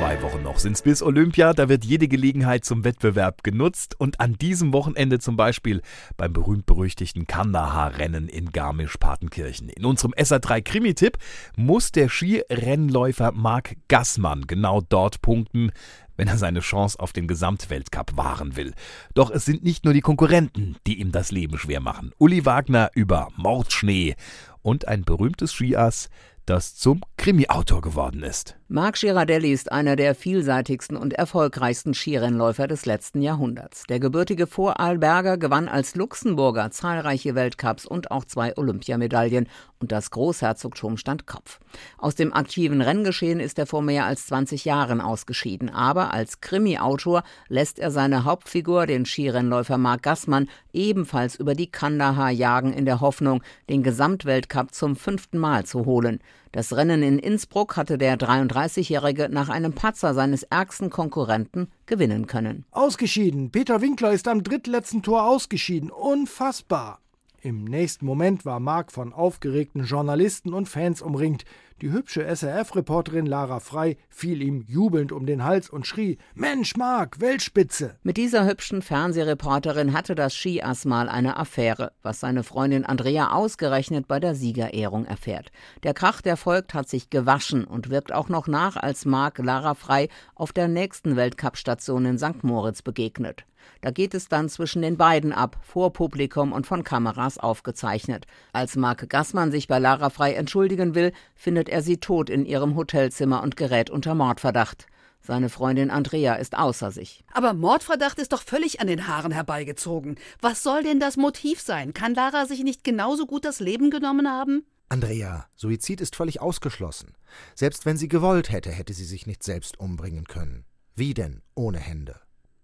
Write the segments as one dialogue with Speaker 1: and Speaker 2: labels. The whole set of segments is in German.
Speaker 1: Zwei Wochen noch sind's bis Olympia, da wird jede Gelegenheit zum Wettbewerb genutzt und an diesem Wochenende zum Beispiel beim berühmt-berüchtigten Kandahar-Rennen in Garmisch-Partenkirchen. In unserem SA3 Krimi-Tipp muss der Skirennläufer Marc Gassmann genau dort punkten, wenn er seine Chance auf den Gesamtweltcup wahren will. Doch es sind nicht nur die Konkurrenten, die ihm das Leben schwer machen. Uli Wagner über Mordschnee und ein berühmtes Skiass, das zum Krimi-Autor geworden ist.
Speaker 2: Marc Girardelli ist einer der vielseitigsten und erfolgreichsten Skirennläufer des letzten Jahrhunderts. Der gebürtige Vorarlberger gewann als Luxemburger zahlreiche Weltcups und auch zwei Olympiamedaillen und das Großherzogtum stand Kopf. Aus dem aktiven Renngeschehen ist er vor mehr als 20 Jahren ausgeschieden, aber als Krimi-Autor lässt er seine Hauptfigur, den Skirennläufer Marc Gassmann, ebenfalls über die Kandahar jagen in der Hoffnung, den Gesamtweltcup zum fünften Mal zu holen. Das Rennen in Innsbruck hatte der 33-Jährige nach einem Patzer seines ärgsten Konkurrenten gewinnen können.
Speaker 3: Ausgeschieden. Peter Winkler ist am drittletzten Tor ausgeschieden. Unfassbar. Im nächsten Moment war Mark von aufgeregten Journalisten und Fans umringt. Die hübsche SRF-Reporterin Lara Frei fiel ihm jubelnd um den Hals und schrie: Mensch, Mark, Weltspitze!
Speaker 2: Mit dieser hübschen Fernsehreporterin hatte das Skiass mal eine Affäre, was seine Freundin Andrea ausgerechnet bei der Siegerehrung erfährt. Der Krach, der folgt, hat sich gewaschen und wirkt auch noch nach, als Mark Lara Frei auf der nächsten Weltcup-Station in St. Moritz begegnet. Da geht es dann zwischen den beiden ab, vor Publikum und von Kameras aufgezeichnet. Als Marc Gassmann sich bei Lara Frei entschuldigen will, findet er sie tot in ihrem Hotelzimmer und gerät unter Mordverdacht. Seine Freundin Andrea ist außer sich.
Speaker 4: Aber Mordverdacht ist doch völlig an den Haaren herbeigezogen. Was soll denn das Motiv sein? Kann Lara sich nicht genauso gut das Leben genommen haben?
Speaker 5: Andrea, Suizid ist völlig ausgeschlossen. Selbst wenn sie gewollt hätte, hätte sie sich nicht selbst umbringen können. Wie denn ohne Hände?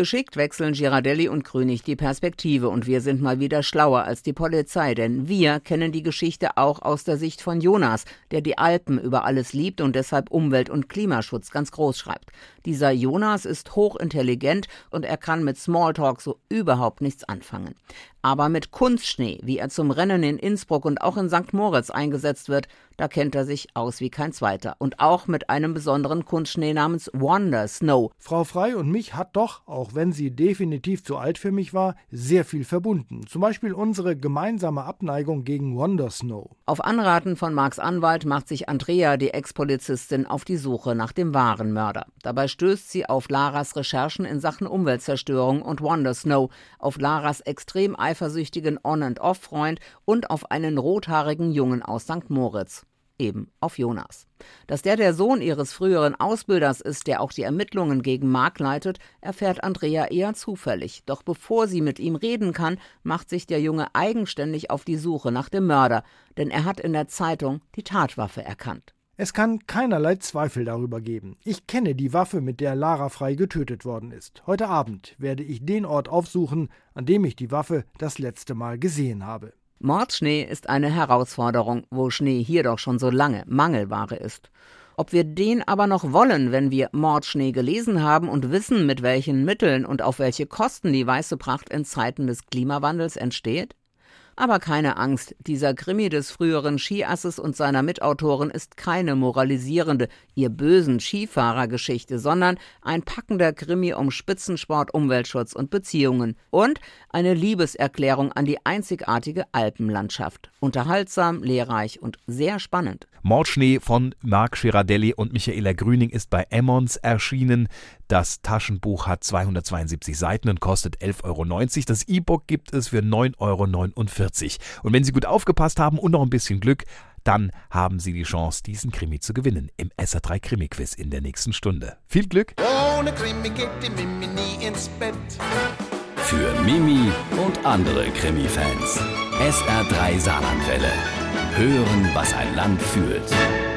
Speaker 2: Geschickt wechseln Girardelli und Krünig die Perspektive und wir sind mal wieder schlauer als die Polizei, denn wir kennen die Geschichte auch aus der Sicht von Jonas, der die Alpen über alles liebt und deshalb Umwelt- und Klimaschutz ganz groß schreibt. Dieser Jonas ist hochintelligent und er kann mit Smalltalk so überhaupt nichts anfangen. Aber mit Kunstschnee, wie er zum Rennen in Innsbruck und auch in St. Moritz eingesetzt wird, da kennt er sich aus wie kein zweiter. Und auch mit einem besonderen Kunstschnee namens Wonder Snow.
Speaker 3: Frau Frei und mich hat doch, auch wenn sie definitiv zu alt für mich war, sehr viel verbunden. Zum Beispiel unsere gemeinsame Abneigung gegen Wonder Snow.
Speaker 2: Auf Anraten von Marks Anwalt macht sich Andrea, die Ex-Polizistin, auf die Suche nach dem wahren Mörder. Dabei stößt sie auf Laras Recherchen in Sachen Umweltzerstörung und Wonder Snow, auf Laras extrem eifersüchtigen On-and-Off-Freund und auf einen rothaarigen Jungen aus St. Moritz eben auf Jonas. Dass der der Sohn ihres früheren Ausbilders ist, der auch die Ermittlungen gegen Mark leitet, erfährt Andrea eher zufällig. Doch bevor sie mit ihm reden kann, macht sich der Junge eigenständig auf die Suche nach dem Mörder, denn er hat in der Zeitung die Tatwaffe erkannt.
Speaker 3: Es kann keinerlei Zweifel darüber geben. Ich kenne die Waffe, mit der Lara Frei getötet worden ist. Heute Abend werde ich den Ort aufsuchen, an dem ich die Waffe das letzte Mal gesehen habe.
Speaker 2: Mordschnee ist eine Herausforderung, wo Schnee hier doch schon so lange Mangelware ist. Ob wir den aber noch wollen, wenn wir Mordschnee gelesen haben und wissen, mit welchen Mitteln und auf welche Kosten die weiße Pracht in Zeiten des Klimawandels entsteht? Aber keine Angst, dieser Krimi des früheren Skiasses und seiner Mitautoren ist keine moralisierende, ihr bösen Skifahrergeschichte, sondern ein packender Krimi um Spitzensport, Umweltschutz und Beziehungen und eine Liebeserklärung an die einzigartige Alpenlandschaft. Unterhaltsam, lehrreich und sehr spannend.
Speaker 1: Mordschnee von Marc Girardelli und Michaela Grüning ist bei Emmons erschienen. Das Taschenbuch hat 272 Seiten und kostet 11,90 Euro. Das E-Book gibt es für 9,49 Euro. Und wenn Sie gut aufgepasst haben und noch ein bisschen Glück, dann haben Sie die Chance, diesen Krimi zu gewinnen im SR3 Krimi-Quiz in der nächsten Stunde. Viel Glück!
Speaker 6: Ohne Krimi geht die Mimi nie ins Bett.
Speaker 1: Für Mimi und andere Krimi-Fans. SR3 Saarlandwelle. Hören, was ein Land fühlt.